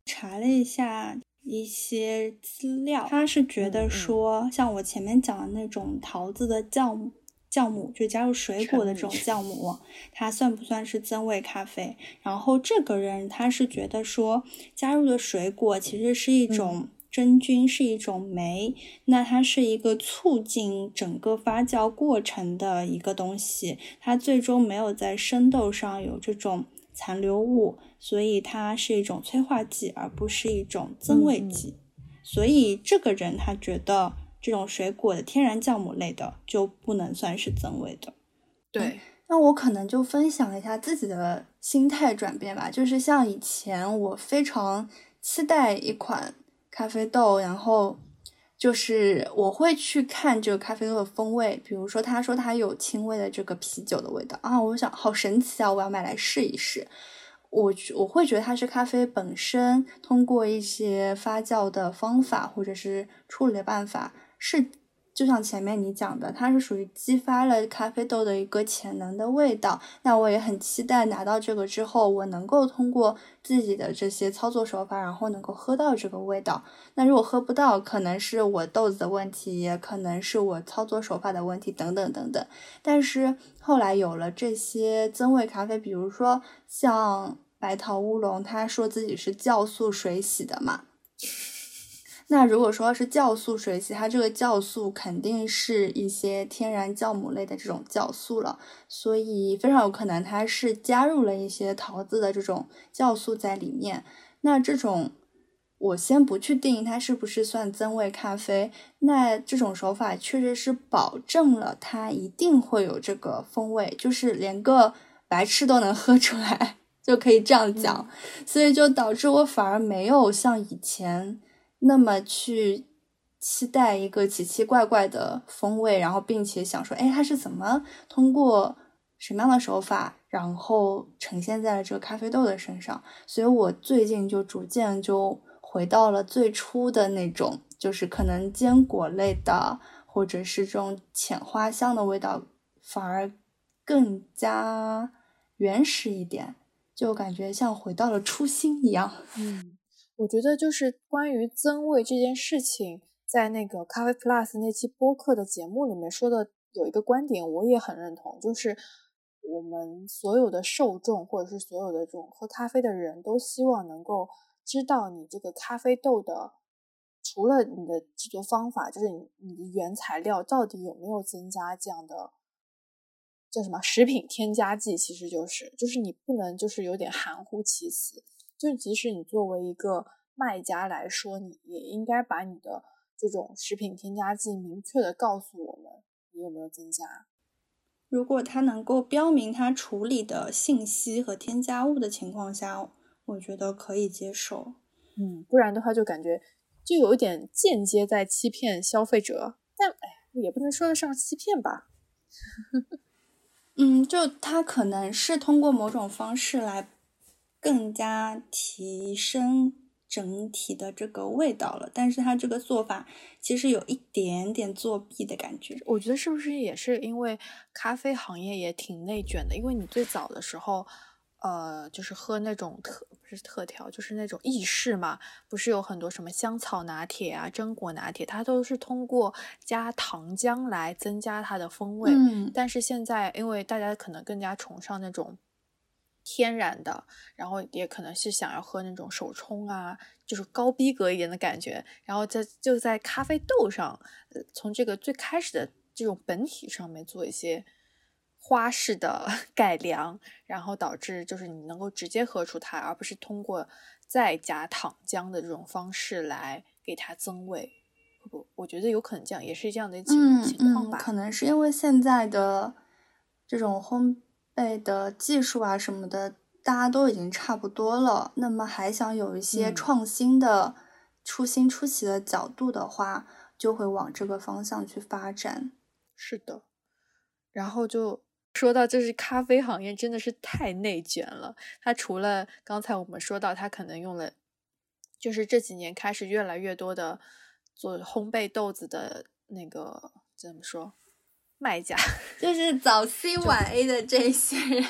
查了一下。一些资料，他是觉得说，像我前面讲的那种桃子的酵母，酵母就加入水果的这种酵母，它算不算是增味咖啡？然后这个人他是觉得说，加入的水果其实是一种真菌，是一种酶，那它是一个促进整个发酵过程的一个东西，它最终没有在生豆上有这种残留物。所以它是一种催化剂，而不是一种增味剂。所以这个人他觉得这种水果的天然酵母类的就不能算是增味的。对，那我可能就分享一下自己的心态转变吧。就是像以前我非常期待一款咖啡豆，然后就是我会去看这个咖啡豆的风味，比如说他说他有轻微的这个啤酒的味道啊，我想好神奇啊，我要买来试一试。我我会觉得它是咖啡本身通过一些发酵的方法或者是处理的办法，是就像前面你讲的，它是属于激发了咖啡豆的一个潜能的味道。那我也很期待拿到这个之后，我能够通过自己的这些操作手法，然后能够喝到这个味道。那如果喝不到，可能是我豆子的问题，也可能是我操作手法的问题，等等等等。但是后来有了这些增味咖啡，比如说像。白桃乌龙，他说自己是酵素水洗的嘛？那如果说是酵素水洗，它这个酵素肯定是一些天然酵母类的这种酵素了，所以非常有可能它是加入了一些桃子的这种酵素在里面。那这种我先不去定它是不是算增味咖啡，那这种手法确实是保证了它一定会有这个风味，就是连个白痴都能喝出来。就可以这样讲，所以就导致我反而没有像以前那么去期待一个奇奇怪怪的风味，然后并且想说，哎，它是怎么通过什么样的手法，然后呈现在了这个咖啡豆的身上。所以我最近就逐渐就回到了最初的那种，就是可能坚果类的，或者是这种浅花香的味道，反而更加原始一点。就感觉像回到了初心一样。嗯，我觉得就是关于增味这件事情，在那个咖啡 Plus 那期播客的节目里面说的有一个观点，我也很认同，就是我们所有的受众或者是所有的这种喝咖啡的人都希望能够知道你这个咖啡豆的，除了你的制作方法，就是你你的原材料到底有没有增加这样的。叫什么食品添加剂？其实就是，就是你不能就是有点含糊其辞。就即使你作为一个卖家来说，你也应该把你的这种食品添加剂明确的告诉我们，你有没有增加。如果它能够标明它处理的信息和添加物的情况下，我觉得可以接受。嗯，不然的话就感觉就有一点间接在欺骗消费者。但哎，也不能说得上欺骗吧。嗯，就它可能是通过某种方式来更加提升整体的这个味道了。但是它这个做法其实有一点点作弊的感觉。我觉得是不是也是因为咖啡行业也挺内卷的？因为你最早的时候。呃，就是喝那种特不是特调，就是那种意式嘛，不是有很多什么香草拿铁啊、榛果拿铁，它都是通过加糖浆来增加它的风味。嗯，但是现在因为大家可能更加崇尚那种天然的，然后也可能是想要喝那种手冲啊，就是高逼格一点的感觉，然后在就在咖啡豆上，呃，从这个最开始的这种本体上面做一些。花式的 改良，然后导致就是你能够直接喝出它，而不是通过再加糖浆的这种方式来给它增味。不，我觉得有可能这样，也是这样的情情况吧。可能是因为现在的这种烘焙的技术啊什么的，大家都已经差不多了。那么还想有一些创新的、出新出奇的角度的话，就会往这个方向去发展。是的，然后就。说到就是咖啡行业真的是太内卷了。它除了刚才我们说到，它可能用了，就是这几年开始越来越多的做烘焙豆子的那个怎么说卖家，就是早 C 晚 A 的这些人。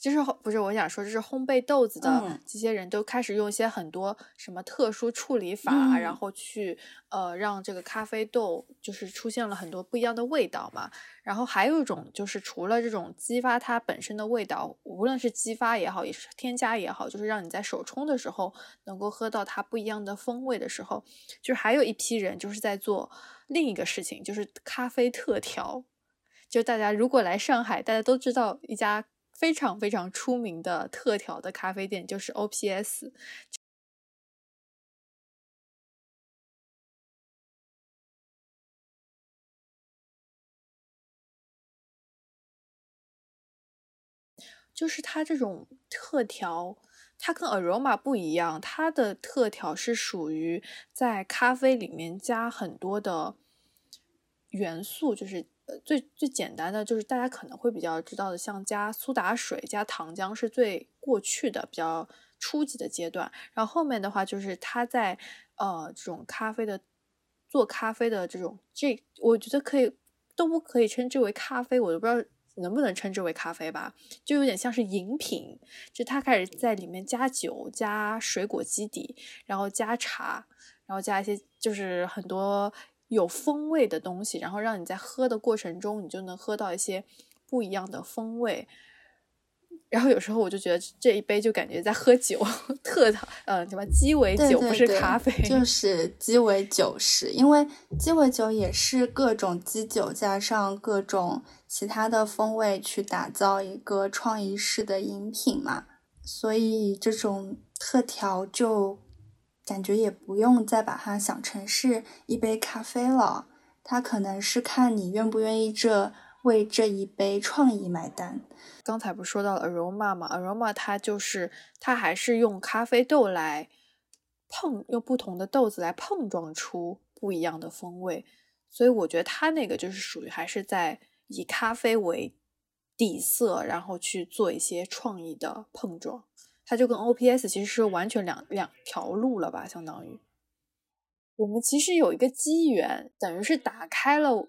就是不是我想说，就是烘焙豆子的这些人都开始用一些很多什么特殊处理法，然后去呃让这个咖啡豆就是出现了很多不一样的味道嘛。然后还有一种就是除了这种激发它本身的味道，无论是激发也好，也是添加也好，就是让你在手冲的时候能够喝到它不一样的风味的时候，就是还有一批人就是在做另一个事情，就是咖啡特调。就大家如果来上海，大家都知道一家。非常非常出名的特调的咖啡店就是 OPS，就是它这种特调，它跟 Aroma 不一样，它的特调是属于在咖啡里面加很多的元素，就是。最最简单的就是大家可能会比较知道的，像加苏打水、加糖浆是最过去的比较初级的阶段。然后后面的话就是它在呃这种咖啡的做咖啡的这种这，我觉得可以都不可以称之为咖啡，我都不知道能不能称之为咖啡吧，就有点像是饮品。就它开始在里面加酒、加水果基底，然后加茶，然后加一些就是很多。有风味的东西，然后让你在喝的过程中，你就能喝到一些不一样的风味。然后有时候我就觉得这一杯就感觉在喝酒，特呃什么鸡尾酒不是咖啡，就 是鸡尾酒是因为鸡尾酒也是各种基酒加上各种其他的风味去打造一个创意式的饮品嘛，所以这种特调就。感觉也不用再把它想成是一杯咖啡了，它可能是看你愿不愿意这为这一杯创意买单。刚才不是说到了 aroma 吗？aroma 它就是它还是用咖啡豆来碰，用不同的豆子来碰撞出不一样的风味，所以我觉得它那个就是属于还是在以咖啡为底色，然后去做一些创意的碰撞。它就跟 OPS 其实是完全两两条路了吧，相当于我们其实有一个机缘，等于是打开了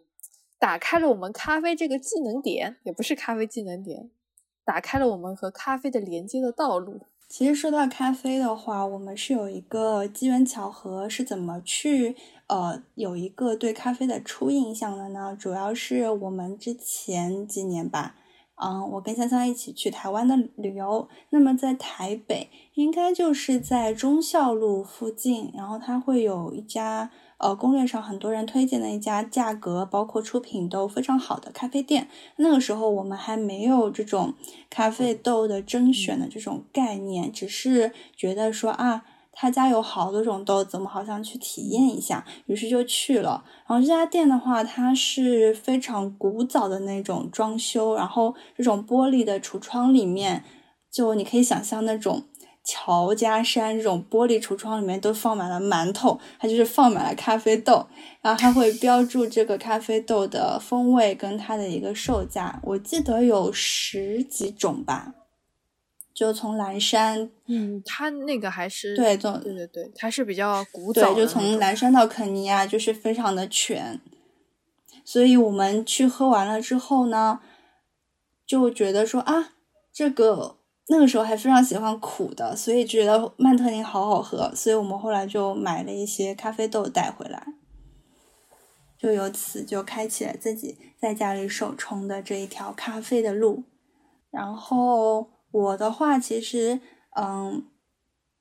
打开了我们咖啡这个技能点，也不是咖啡技能点，打开了我们和咖啡的连接的道路。其实说到咖啡的话，我们是有一个机缘巧合，是怎么去呃有一个对咖啡的初印象的呢？主要是我们之前几年吧。嗯，我跟香香一起去台湾的旅游，那么在台北，应该就是在忠孝路附近，然后它会有一家呃攻略上很多人推荐的一家价格包括出品都非常好的咖啡店。那个时候我们还没有这种咖啡豆的甄选的这种概念，只是觉得说啊。他家有好多种豆子，我们好想去体验一下，于是就去了。然后这家店的话，它是非常古早的那种装修，然后这种玻璃的橱窗里面，就你可以想象那种乔家山这种玻璃橱窗里面都放满了馒头，它就是放满了咖啡豆，然后它会标注这个咖啡豆的风味跟它的一个售价，我记得有十几种吧。就从蓝山，嗯，它那个还是对，对对对，它是比较古早，对，就从蓝山到肯尼亚就是非常的全，所以我们去喝完了之后呢，就觉得说啊，这个那个时候还非常喜欢苦的，所以觉得曼特宁好好喝，所以我们后来就买了一些咖啡豆带回来，就由此就开启了自己在家里手冲的这一条咖啡的路，然后。我的话，其实，嗯，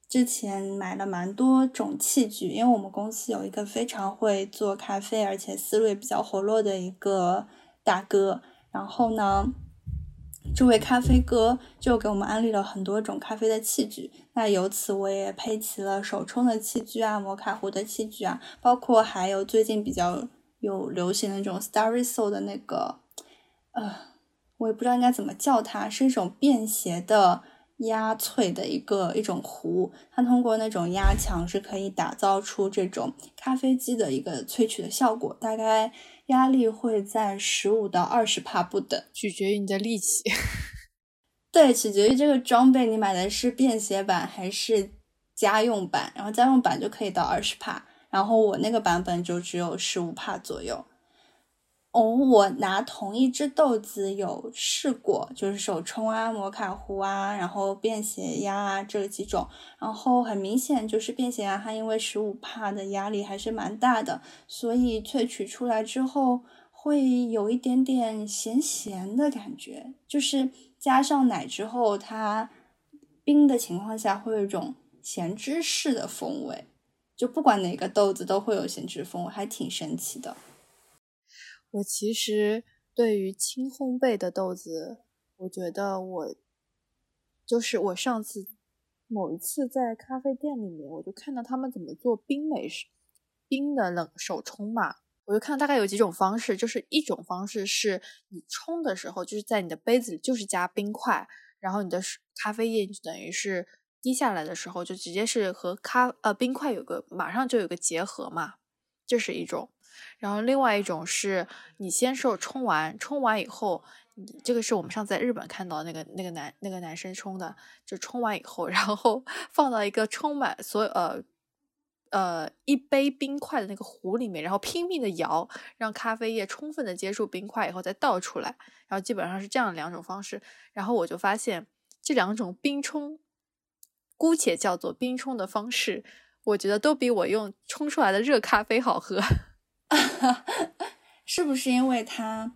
之前买了蛮多种器具，因为我们公司有一个非常会做咖啡，而且思路也比较活络的一个大哥。然后呢，这位咖啡哥就给我们安利了很多种咖啡的器具。那由此我也配齐了手冲的器具啊，摩卡壶的器具啊，包括还有最近比较有流行的那种 Starry Soul 的那个，呃。我也不知道应该怎么叫它，是一种便携的压萃的一个一种壶，它通过那种压强是可以打造出这种咖啡机的一个萃取的效果，大概压力会在十五到二十帕不等，取决于你的力气。对，取决于这个装备你买的是便携版还是家用版，然后家用版就可以到二十帕，然后我那个版本就只有十五帕左右。哦，我拿同一只豆子有试过，就是手冲啊、摩卡壶啊，然后便携压啊这几种，然后很明显就是便携压它因为十五帕的压力还是蛮大的，所以萃取出来之后会有一点点咸咸的感觉，就是加上奶之后它冰的情况下会有一种咸芝士的风味，就不管哪个豆子都会有咸芝风味，还挺神奇的。我其实对于轻烘焙的豆子，我觉得我就是我上次某一次在咖啡店里面，我就看到他们怎么做冰美式冰的冷手冲嘛，我就看大概有几种方式，就是一种方式是你冲的时候，就是在你的杯子里就是加冰块，然后你的咖啡液就等于是滴下来的时候，就直接是和咖呃冰块有个马上就有个结合嘛，这是一种。然后另外一种是你先受冲完，冲完以后，这个是我们上次在日本看到那个那个男那个男生冲的，就冲完以后，然后 放到一个充满所有呃呃一杯冰块的那个壶里面，然后拼命的摇，让咖啡液充分的接触冰块以后再倒出来，然后基本上是这样两种方式。然后我就发现这两种冰冲，姑且叫做冰冲的方式，我觉得都比我用冲出来的热咖啡好喝。是不是因为它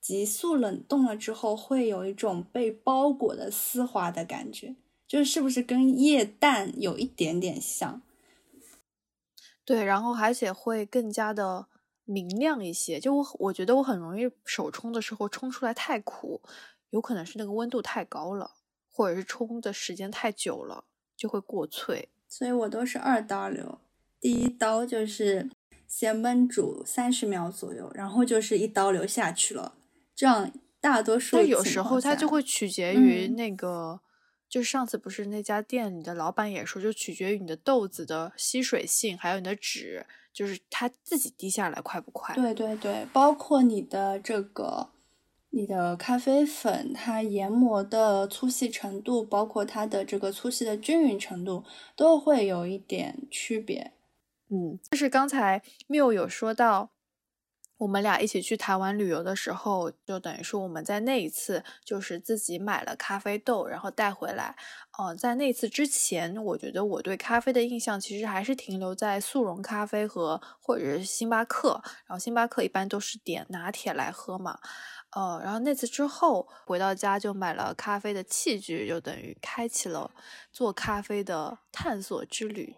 急速冷冻了之后，会有一种被包裹的丝滑的感觉？就是不是跟液氮有一点点像？对，然后而且会更加的明亮一些。就我我觉得我很容易手冲的时候冲出来太苦，有可能是那个温度太高了，或者是冲的时间太久了，就会过脆。所以我都是二刀流，第一刀就是。先焖煮三十秒左右，然后就是一刀流下去了。这样大多数。但有时候它就会取决于那个，就上次不是那家店里的老板也说，就取决于你的豆子的吸水性，还有你的纸，就是它自己滴下来快不快。对对对，包括你的这个，你的咖啡粉它研磨的粗细程度，包括它的这个粗细的均匀程度，都会有一点区别。嗯，就是刚才缪有说到，我们俩一起去台湾旅游的时候，就等于说我们在那一次就是自己买了咖啡豆，然后带回来。嗯，在那次之前，我觉得我对咖啡的印象其实还是停留在速溶咖啡和或者是星巴克，然后星巴克一般都是点拿铁来喝嘛。呃，然后那次之后回到家就买了咖啡的器具，就等于开启了做咖啡的探索之旅。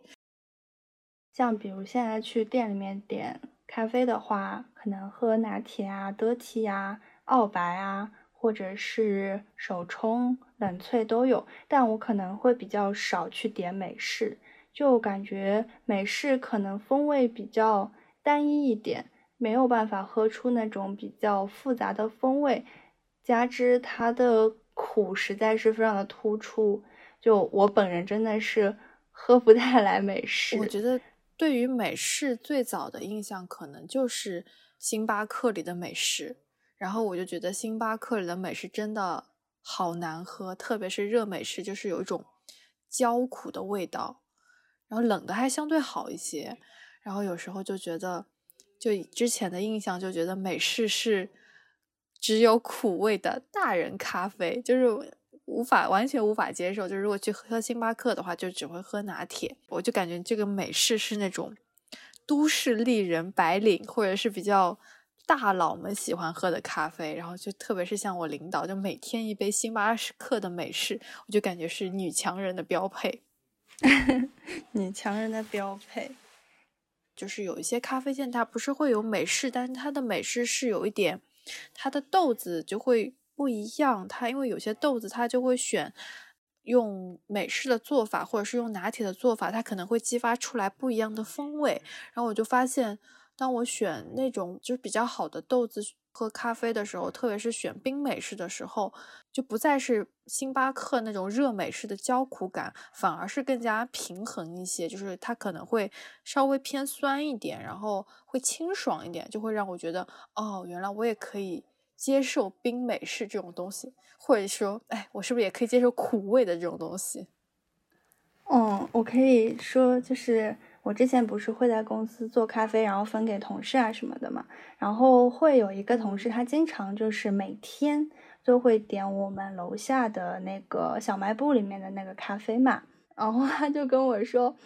像比如现在去店里面点咖啡的话，可能喝拿铁啊、德提啊、澳白啊，或者是手冲、冷萃都有。但我可能会比较少去点美式，就感觉美式可能风味比较单一一点，没有办法喝出那种比较复杂的风味，加之它的苦实在是非常的突出，就我本人真的是喝不太来美式。我觉得。对于美式最早的印象，可能就是星巴克里的美式，然后我就觉得星巴克里的美式真的好难喝，特别是热美式，就是有一种焦苦的味道。然后冷的还相对好一些。然后有时候就觉得，就之前的印象就觉得美式是只有苦味的大人咖啡，就是无法完全无法接受。就是如果去喝星巴克的话，就只会喝拿铁。我就感觉这个美式是那种都市丽人、白领或者是比较大佬们喜欢喝的咖啡。然后就特别是像我领导，就每天一杯星巴克的美式，我就感觉是女强人的标配。女强人的标配。就是有一些咖啡店，它不是会有美式，但是它的美式是有一点，它的豆子就会不一样。它因为有些豆子，它就会选用美式的做法，或者是用拿铁的做法，它可能会激发出来不一样的风味。然后我就发现，当我选那种就是比较好的豆子。喝咖啡的时候，特别是选冰美式的时候，就不再是星巴克那种热美式的焦苦感，反而是更加平衡一些。就是它可能会稍微偏酸一点，然后会清爽一点，就会让我觉得，哦，原来我也可以接受冰美式这种东西，或者说，哎，我是不是也可以接受苦味的这种东西？嗯，我可以说就是。我之前不是会在公司做咖啡，然后分给同事啊什么的嘛。然后会有一个同事，他经常就是每天都会点我们楼下的那个小卖部里面的那个咖啡嘛。然后他就跟我说，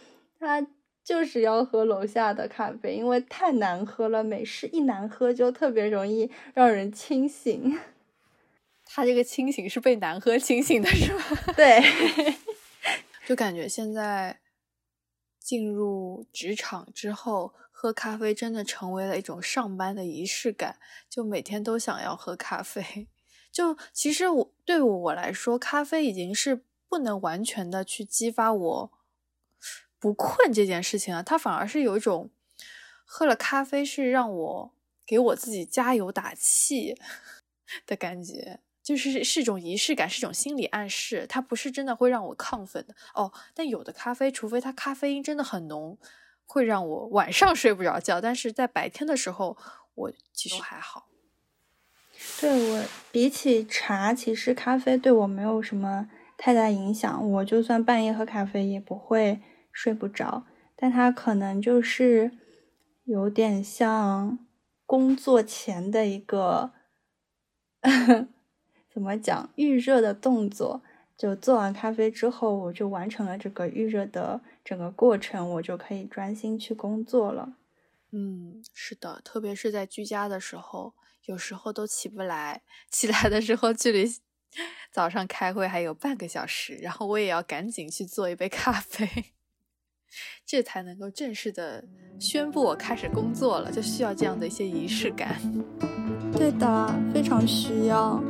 他就是要喝楼下的咖啡，因为太难喝了，美式一难喝就特别容易让人清醒。他这个清醒是被难喝清醒的是吧？对，就感觉现在。进入职场之后，喝咖啡真的成为了一种上班的仪式感，就每天都想要喝咖啡。就其实我对我来说，咖啡已经是不能完全的去激发我不困这件事情啊，它反而是有一种喝了咖啡是让我给我自己加油打气 的感觉。就是是一种仪式感，是一种心理暗示，它不是真的会让我亢奋的哦。但有的咖啡，除非它咖啡因真的很浓，会让我晚上睡不着觉。但是在白天的时候，我其实还好。对我比起茶，其实咖啡对我没有什么太大影响。我就算半夜喝咖啡，也不会睡不着。但它可能就是有点像工作前的一个。怎么讲？预热的动作，就做完咖啡之后，我就完成了这个预热的整个过程，我就可以专心去工作了。嗯，是的，特别是在居家的时候，有时候都起不来，起来的时候距离早上开会还有半个小时，然后我也要赶紧去做一杯咖啡，这才能够正式的宣布我开始工作了，就需要这样的一些仪式感。对的，非常需要。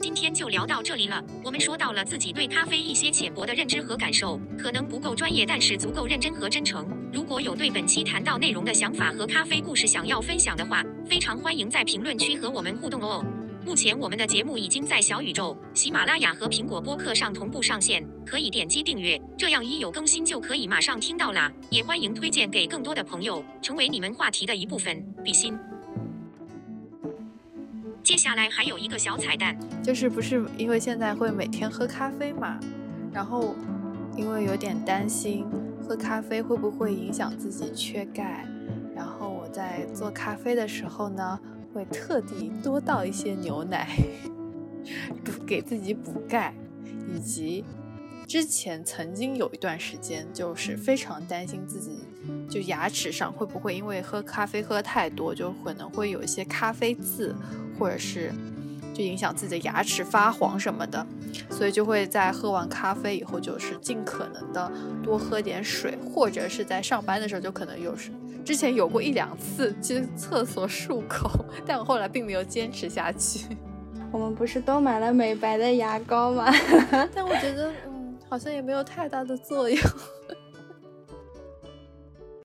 今天就聊到这里了。我们说到了自己对咖啡一些浅薄的认知和感受，可能不够专业，但是足够认真和真诚。如果有对本期谈到内容的想法和咖啡故事想要分享的话，非常欢迎在评论区和我们互动哦。目前我们的节目已经在小宇宙、喜马拉雅和苹果播客上同步上线，可以点击订阅，这样一有更新就可以马上听到啦。也欢迎推荐给更多的朋友，成为你们话题的一部分。比心。接下来还有一个小彩蛋，就是不是因为现在会每天喝咖啡嘛，然后因为有点担心喝咖啡会不会影响自己缺钙，然后我在做咖啡的时候呢，会特地多倒一些牛奶，补给自己补钙，以及。之前曾经有一段时间，就是非常担心自己就牙齿上会不会因为喝咖啡喝太多，就可能会有一些咖啡渍，或者是就影响自己的牙齿发黄什么的，所以就会在喝完咖啡以后，就是尽可能的多喝点水，或者是在上班的时候就可能有时之前有过一两次去厕所漱口，但我后来并没有坚持下去。我们不是都买了美白的牙膏吗？但我觉得。嗯好像也没有太大的作用。